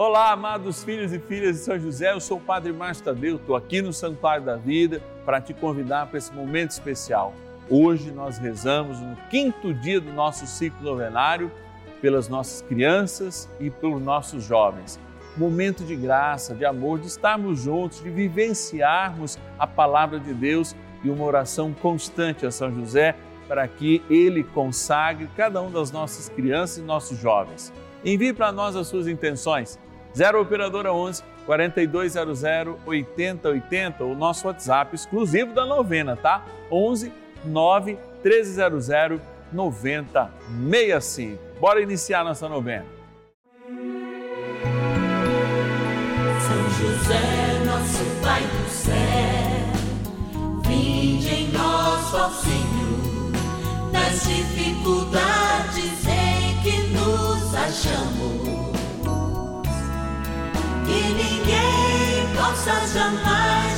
Olá, amados filhos e filhas de São José, eu sou o Padre Márcio Tadeu, estou aqui no Santuário da Vida para te convidar para esse momento especial. Hoje nós rezamos no quinto dia do nosso ciclo novenário pelas nossas crianças e pelos nossos jovens. Momento de graça, de amor, de estarmos juntos, de vivenciarmos a palavra de Deus e uma oração constante a São José para que ele consagre cada um das nossas crianças e nossos jovens. Envie para nós as suas intenções 0 Operadora 11 4200 8080, o nosso WhatsApp exclusivo da novena, tá? 11 9 1300 9065. Bora iniciar nossa novena. São José, nosso Pai do céu, vinde em nós, ó Senhor, nas dificuldades em que nos achamos que ninguém possa jamais dizer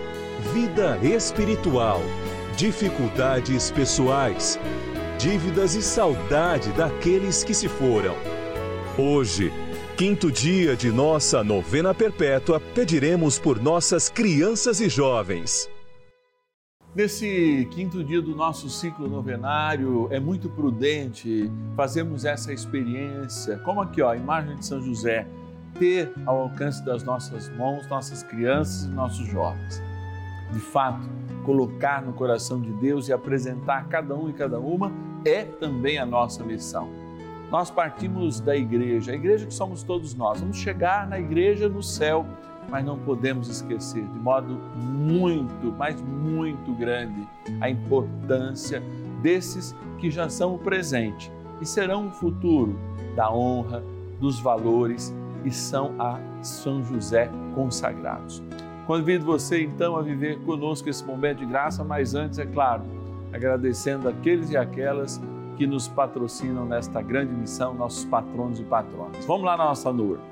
vida espiritual, dificuldades pessoais, dívidas e saudade daqueles que se foram. Hoje, quinto dia de nossa novena perpétua, pediremos por nossas crianças e jovens. Nesse quinto dia do nosso ciclo novenário, é muito prudente fazermos essa experiência, como aqui, ó, a imagem de São José, ter ao alcance das nossas mãos nossas crianças e nossos jovens de fato, colocar no coração de Deus e apresentar cada um e cada uma é também a nossa missão. Nós partimos da igreja, a igreja que somos todos nós. Vamos chegar na igreja no céu, mas não podemos esquecer de modo muito, mas muito grande, a importância desses que já são o presente e serão o futuro da honra, dos valores e são a São José consagrados. Convido você então a viver conosco esse momento de graça, mas antes, é claro, agradecendo aqueles e aquelas que nos patrocinam nesta grande missão, nossos patronos e patronas. Vamos lá na nossa nuvem.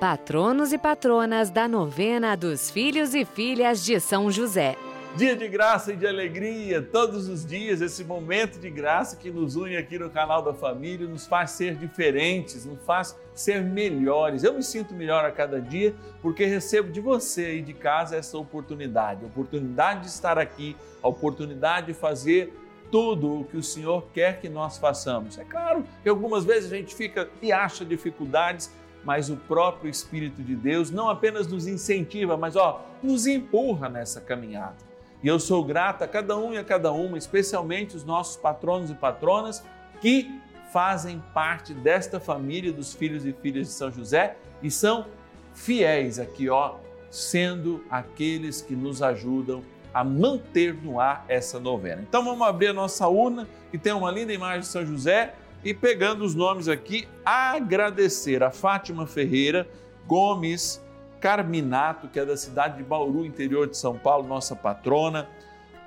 Patronos e patronas da novena dos filhos e filhas de São José. Dia de graça e de alegria, todos os dias, esse momento de graça que nos une aqui no canal da família, nos faz ser diferentes, nos faz ser melhores. Eu me sinto melhor a cada dia porque recebo de você aí de casa essa oportunidade, a oportunidade de estar aqui, a oportunidade de fazer tudo o que o Senhor quer que nós façamos. É claro que algumas vezes a gente fica e acha dificuldades, mas o próprio Espírito de Deus não apenas nos incentiva, mas ó, nos empurra nessa caminhada. E eu sou grata a cada um e a cada uma, especialmente os nossos patronos e patronas que fazem parte desta família dos filhos e filhas de São José e são fiéis aqui, ó, sendo aqueles que nos ajudam a manter no ar essa novena. Então vamos abrir a nossa urna, que tem uma linda imagem de São José, e pegando os nomes aqui, agradecer a Fátima Ferreira Gomes, Carminato, que é da cidade de Bauru, interior de São Paulo, nossa patrona.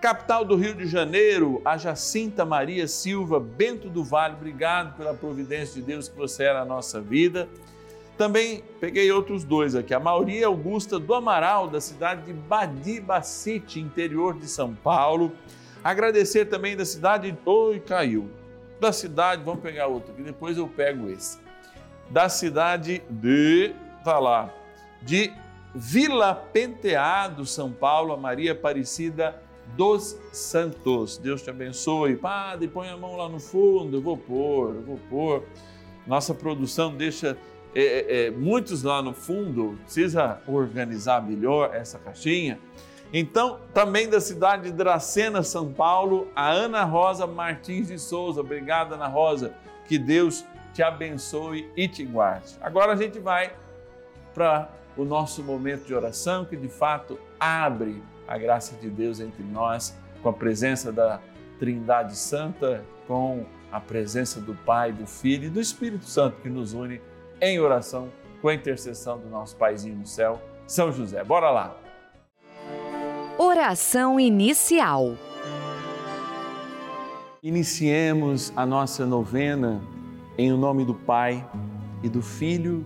Capital do Rio de Janeiro, a Jacinta Maria Silva Bento do Vale, obrigado pela providência de Deus que você é na nossa vida. Também peguei outros dois aqui, a Maria Augusta do Amaral, da cidade de Badibacite, interior de São Paulo. Agradecer também da cidade. Oi, caiu. Da cidade, vamos pegar outro aqui, depois eu pego esse. Da cidade de. Tá lá de Vila Penteado, São Paulo, a Maria Aparecida dos Santos. Deus te abençoe. Padre, põe a mão lá no fundo, eu vou pôr, eu vou pôr. Nossa produção deixa é, é, muitos lá no fundo, precisa organizar melhor essa caixinha. Então, também da cidade de Dracena, São Paulo, a Ana Rosa Martins de Souza. Obrigada, Ana Rosa. Que Deus te abençoe e te guarde. Agora a gente vai para o nosso momento de oração, que de fato abre a graça de Deus entre nós, com a presença da Trindade Santa, com a presença do Pai, do Filho e do Espírito Santo que nos une em oração com a intercessão do nosso Paizinho no céu, São José. Bora lá! Oração inicial. Iniciemos a nossa novena em o nome do Pai e do Filho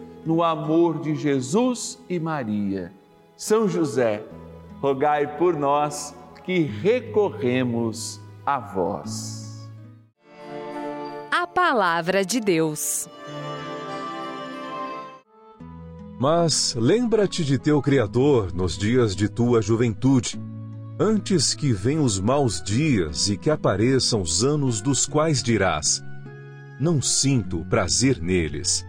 no amor de Jesus e Maria. São José, rogai por nós que recorremos a vós. A Palavra de Deus. Mas lembra-te de teu Criador nos dias de tua juventude, antes que venham os maus dias e que apareçam os anos dos quais dirás: Não sinto prazer neles.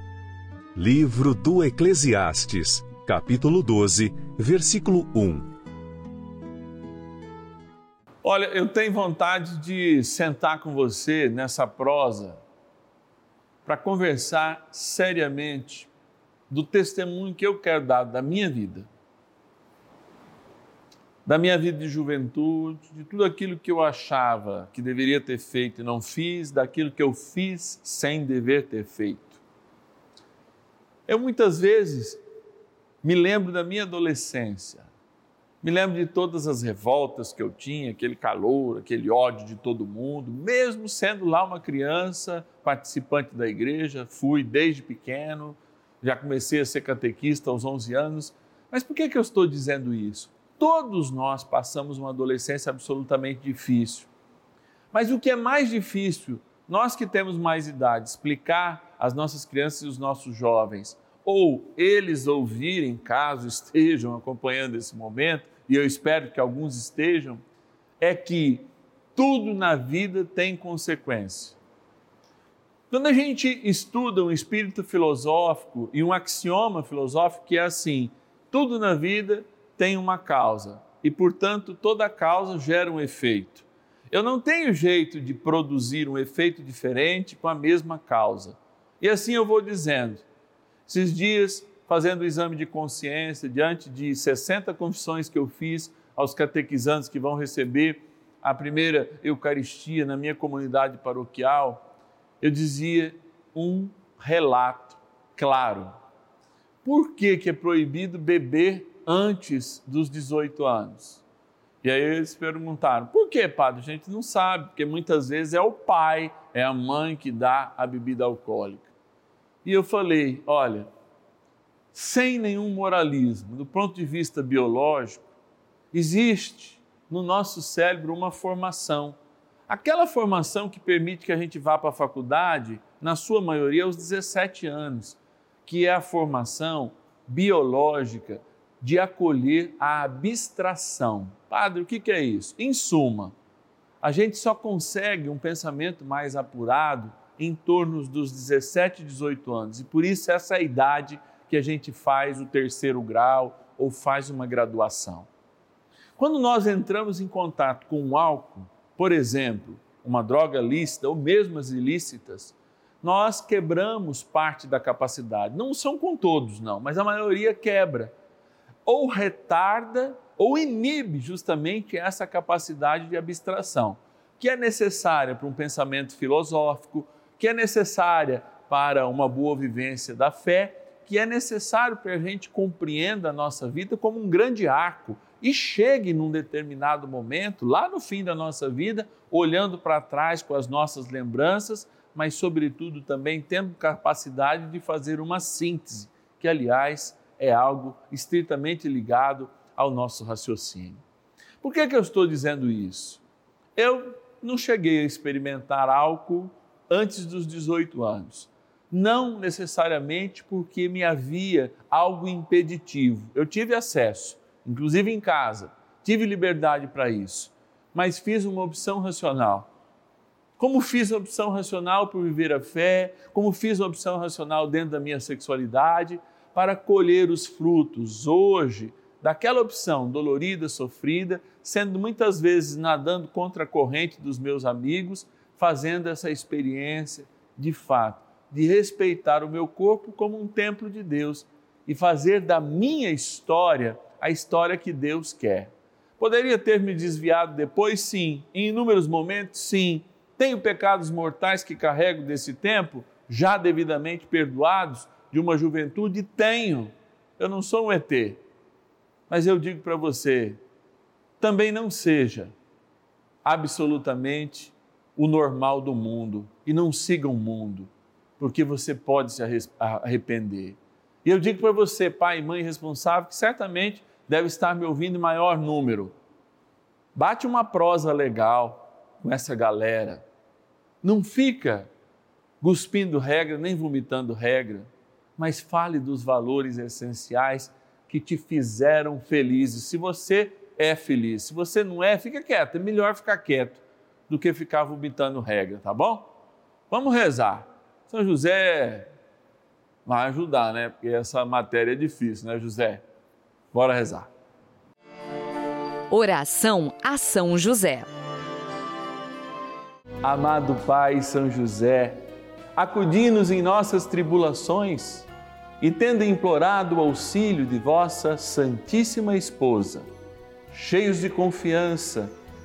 Livro do Eclesiastes, capítulo 12, versículo 1. Olha, eu tenho vontade de sentar com você nessa prosa para conversar seriamente do testemunho que eu quero dar da minha vida, da minha vida de juventude, de tudo aquilo que eu achava que deveria ter feito e não fiz, daquilo que eu fiz sem dever ter feito. Eu muitas vezes me lembro da minha adolescência, me lembro de todas as revoltas que eu tinha, aquele calor, aquele ódio de todo mundo, mesmo sendo lá uma criança participante da igreja, fui desde pequeno, já comecei a ser catequista aos 11 anos. Mas por que, que eu estou dizendo isso? Todos nós passamos uma adolescência absolutamente difícil. Mas o que é mais difícil, nós que temos mais idade, explicar às nossas crianças e os nossos jovens, ou eles ouvirem, caso estejam acompanhando esse momento, e eu espero que alguns estejam, é que tudo na vida tem consequência. Quando a gente estuda um espírito filosófico e um axioma filosófico que é assim: tudo na vida tem uma causa e, portanto, toda causa gera um efeito. Eu não tenho jeito de produzir um efeito diferente com a mesma causa. E assim eu vou dizendo. Esses dias, fazendo o exame de consciência, diante de 60 confissões que eu fiz aos catequizantes que vão receber a primeira Eucaristia na minha comunidade paroquial, eu dizia um relato claro. Por que, que é proibido beber antes dos 18 anos? E aí eles perguntaram: por que, padre? A gente não sabe, porque muitas vezes é o pai, é a mãe que dá a bebida alcoólica. E eu falei: olha, sem nenhum moralismo, do ponto de vista biológico, existe no nosso cérebro uma formação. Aquela formação que permite que a gente vá para a faculdade, na sua maioria aos 17 anos, que é a formação biológica de acolher a abstração. Padre, o que é isso? Em suma, a gente só consegue um pensamento mais apurado em torno dos 17, 18 anos. E por isso essa é a idade que a gente faz o terceiro grau ou faz uma graduação. Quando nós entramos em contato com o álcool, por exemplo, uma droga lícita ou mesmo as ilícitas, nós quebramos parte da capacidade. Não são com todos, não, mas a maioria quebra. Ou retarda ou inibe justamente essa capacidade de abstração, que é necessária para um pensamento filosófico, que é necessária para uma boa vivência da fé, que é necessário para a gente compreenda a nossa vida como um grande arco e chegue num determinado momento, lá no fim da nossa vida, olhando para trás com as nossas lembranças, mas, sobretudo, também tendo capacidade de fazer uma síntese, que, aliás, é algo estritamente ligado ao nosso raciocínio. Por que, que eu estou dizendo isso? Eu não cheguei a experimentar álcool antes dos 18 anos. Não necessariamente porque me havia algo impeditivo. Eu tive acesso, inclusive em casa, tive liberdade para isso, mas fiz uma opção racional como fiz a opção racional por viver a fé, como fiz a opção racional dentro da minha sexualidade, para colher os frutos hoje daquela opção dolorida, sofrida, sendo muitas vezes nadando contra a corrente dos meus amigos, fazendo essa experiência de fato, de respeitar o meu corpo como um templo de Deus e fazer da minha história a história que Deus quer. Poderia ter me desviado depois? Sim. Em inúmeros momentos? Sim tenho pecados mortais que carrego desse tempo, já devidamente perdoados, de uma juventude? Tenho. Eu não sou um ET. Mas eu digo para você, também não seja absolutamente o normal do mundo e não siga o mundo, porque você pode se arrepender. E eu digo para você, pai e mãe responsável, que certamente deve estar me ouvindo em maior número. Bate uma prosa legal com essa galera não fica cuspindo regra, nem vomitando regra, mas fale dos valores essenciais que te fizeram felizes. Se você é feliz, se você não é, fica quieto. É melhor ficar quieto do que ficar vomitando regra, tá bom? Vamos rezar. São José vai ajudar, né? Porque essa matéria é difícil, né, José? Bora rezar. Oração a São José. Amado Pai São José, acudi-nos em nossas tribulações e, tendo implorado o auxílio de vossa Santíssima Esposa, cheios de confiança,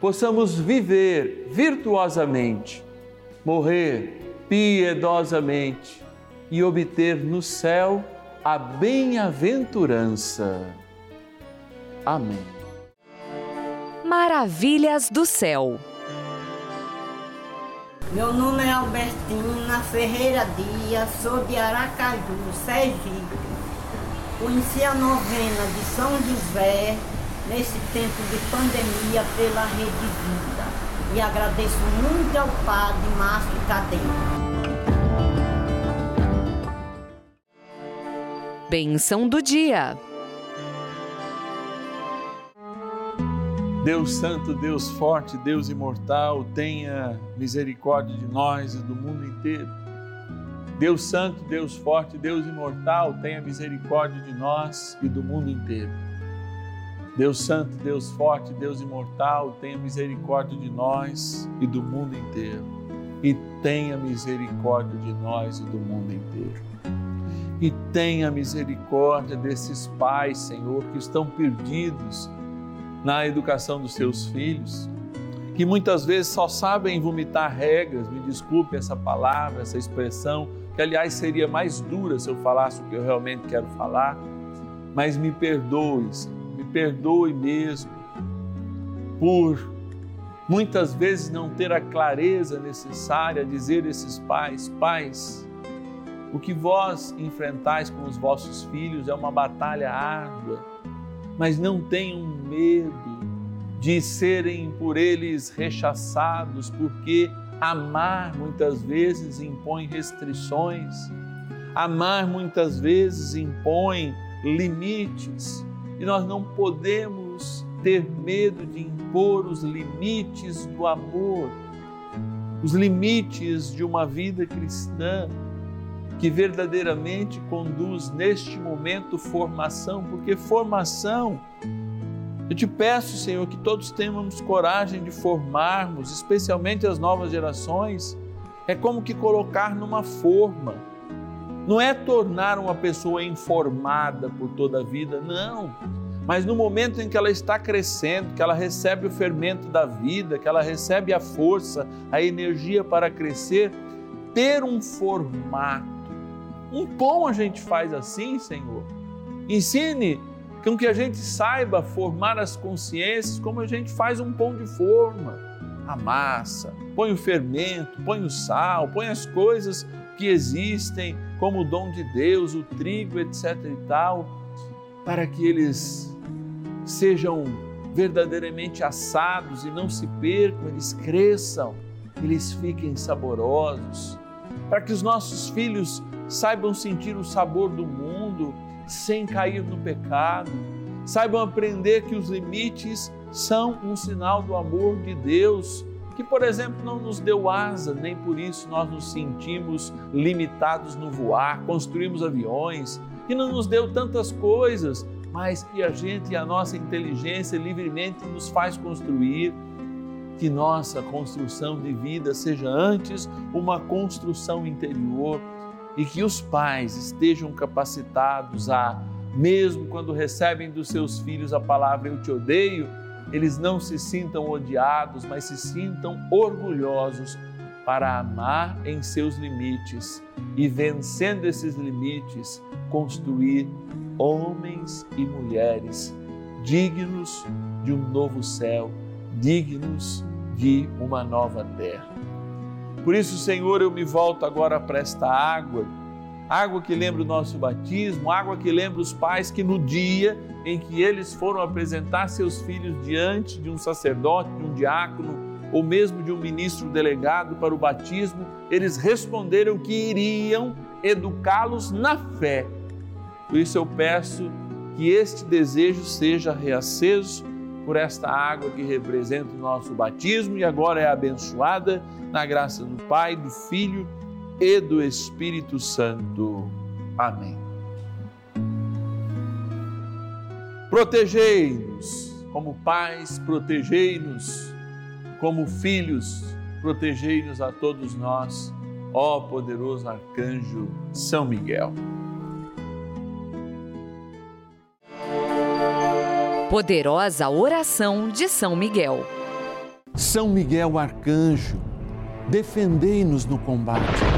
possamos viver virtuosamente, morrer piedosamente e obter no céu a bem-aventurança. Amém. Maravilhas do céu. Meu nome é Albertina Ferreira Dias, sou de Aracaju, Sergipe. Conheci a novena de São José nesse tempo de pandemia pela Rede Vida. E agradeço muito ao Padre Márcio Cadeiro. Benção do dia. Deus Santo, Deus Forte, Deus Imortal, tenha misericórdia de nós e do mundo inteiro. Deus Santo, Deus Forte, Deus Imortal, tenha misericórdia de nós e do mundo inteiro. Deus Santo, Deus Forte, Deus Imortal, tenha misericórdia de nós e do mundo inteiro. E tenha misericórdia de nós e do mundo inteiro. E tenha misericórdia desses pais, Senhor, que estão perdidos na educação dos seus filhos, que muitas vezes só sabem vomitar regras, me desculpe essa palavra, essa expressão, que aliás seria mais dura se eu falasse o que eu realmente quero falar, mas me perdoe, me perdoe mesmo por muitas vezes não ter a clareza necessária a dizer a esses pais, pais, o que vós enfrentais com os vossos filhos é uma batalha árdua mas não tenham medo de serem por eles rechaçados, porque amar muitas vezes impõe restrições, amar muitas vezes impõe limites, e nós não podemos ter medo de impor os limites do amor, os limites de uma vida cristã que verdadeiramente conduz neste momento formação, porque formação, eu te peço, Senhor, que todos tenhamos coragem de formarmos, especialmente as novas gerações, é como que colocar numa forma. Não é tornar uma pessoa informada por toda a vida, não. Mas no momento em que ela está crescendo, que ela recebe o fermento da vida, que ela recebe a força, a energia para crescer, ter um formato um pão a gente faz assim, Senhor. Ensine com que a gente saiba formar as consciências como a gente faz um pão de forma. A massa, põe o fermento, põe o sal, põe as coisas que existem como o dom de Deus, o trigo, etc. e tal, para que eles sejam verdadeiramente assados e não se percam, eles cresçam, eles fiquem saborosos, para que os nossos filhos saibam sentir o sabor do mundo sem cair no pecado, saibam aprender que os limites são um sinal do amor de Deus, que, por exemplo, não nos deu asa, nem por isso nós nos sentimos limitados no voar, construímos aviões, que não nos deu tantas coisas, mas que a gente e a nossa inteligência livremente nos faz construir. Que nossa construção de vida seja antes uma construção interior e que os pais estejam capacitados a, mesmo quando recebem dos seus filhos a palavra eu te odeio, eles não se sintam odiados, mas se sintam orgulhosos para amar em seus limites e, vencendo esses limites, construir homens e mulheres dignos de um novo céu, dignos de uma nova terra. Por isso, Senhor, eu me volto agora para esta água, água que lembra o nosso batismo, água que lembra os pais que no dia em que eles foram apresentar seus filhos diante de um sacerdote, de um diácono ou mesmo de um ministro delegado para o batismo, eles responderam que iriam educá-los na fé. Por isso eu peço que este desejo seja reaceso por esta água que representa o nosso batismo e agora é abençoada na graça do Pai, do Filho e do Espírito Santo. Amém. Protegei-nos como pais, protegei-nos como filhos, protegei-nos a todos nós, ó poderoso arcanjo São Miguel. Poderosa oração de São Miguel. São Miguel Arcanjo, defendei-nos no combate.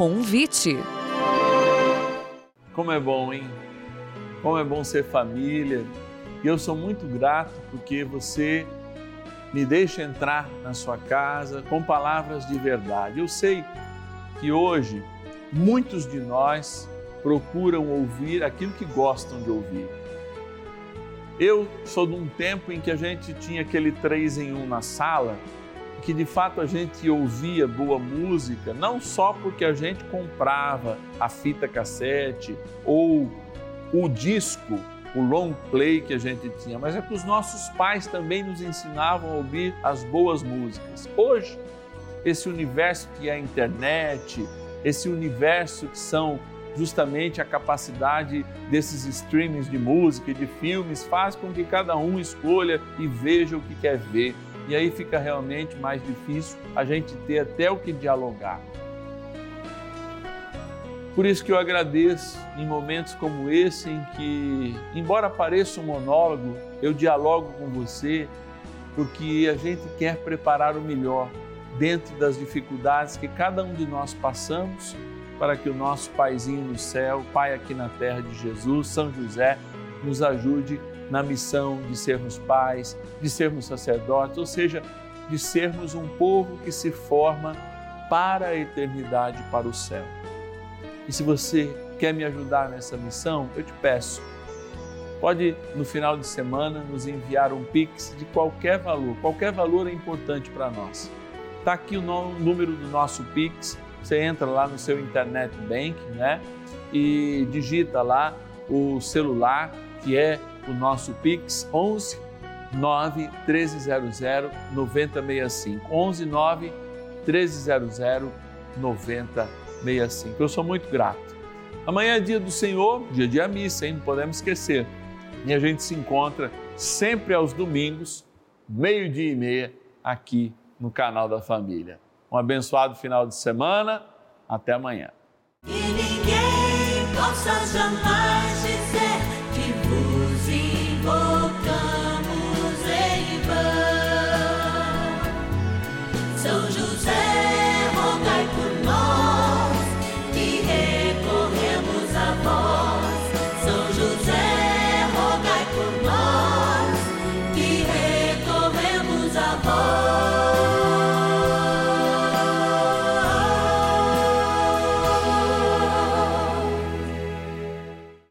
Convite. Como é bom, hein? Como é bom ser família. E eu sou muito grato porque você me deixa entrar na sua casa com palavras de verdade. Eu sei que hoje muitos de nós procuram ouvir aquilo que gostam de ouvir. Eu sou de um tempo em que a gente tinha aquele três em um na sala, que de fato a gente ouvia boa música, não só porque a gente comprava a fita cassete ou o disco o long play que a gente tinha, mas é que os nossos pais também nos ensinavam a ouvir as boas músicas. Hoje, esse universo que é a internet, esse universo que são justamente a capacidade desses streamings de música e de filmes, faz com que cada um escolha e veja o que quer ver. E aí fica realmente mais difícil a gente ter até o que dialogar. Por isso que eu agradeço em momentos como esse em que, embora pareça um monólogo, eu dialogo com você, porque a gente quer preparar o melhor dentro das dificuldades que cada um de nós passamos, para que o nosso Paizinho no céu, Pai aqui na terra de Jesus, São José, nos ajude na missão de sermos pais, de sermos sacerdotes, ou seja, de sermos um povo que se forma para a eternidade, para o céu. E se você quer me ajudar nessa missão, eu te peço, pode no final de semana nos enviar um pix de qualquer valor, qualquer valor é importante para nós. Está aqui o número do nosso pix, você entra lá no seu internet bank, né? E digita lá o celular que é o nosso pix 11 9 1300 9065 11 9 1300 9065 65. Eu sou muito grato. Amanhã é dia do Senhor, dia de missa, hein? não podemos esquecer. E a gente se encontra sempre aos domingos, meio-dia e meia, aqui no canal da Família. Um abençoado final de semana. Até amanhã.